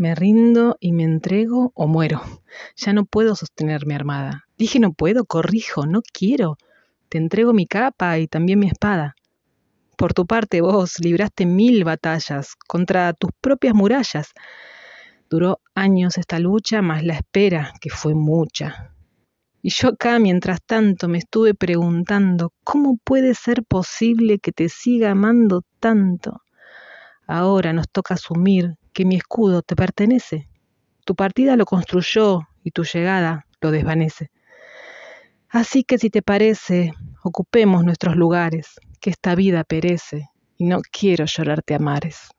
Me rindo y me entrego o muero. Ya no puedo sostenerme armada. Dije no puedo, corrijo, no quiero. Te entrego mi capa y también mi espada. Por tu parte vos libraste mil batallas contra tus propias murallas. Duró años esta lucha, más la espera, que fue mucha. Y yo acá, mientras tanto, me estuve preguntando, ¿cómo puede ser posible que te siga amando tanto? Ahora nos toca asumir que mi escudo te pertenece. Tu partida lo construyó y tu llegada lo desvanece. Así que si te parece, ocupemos nuestros lugares, que esta vida perece y no quiero llorarte a mares.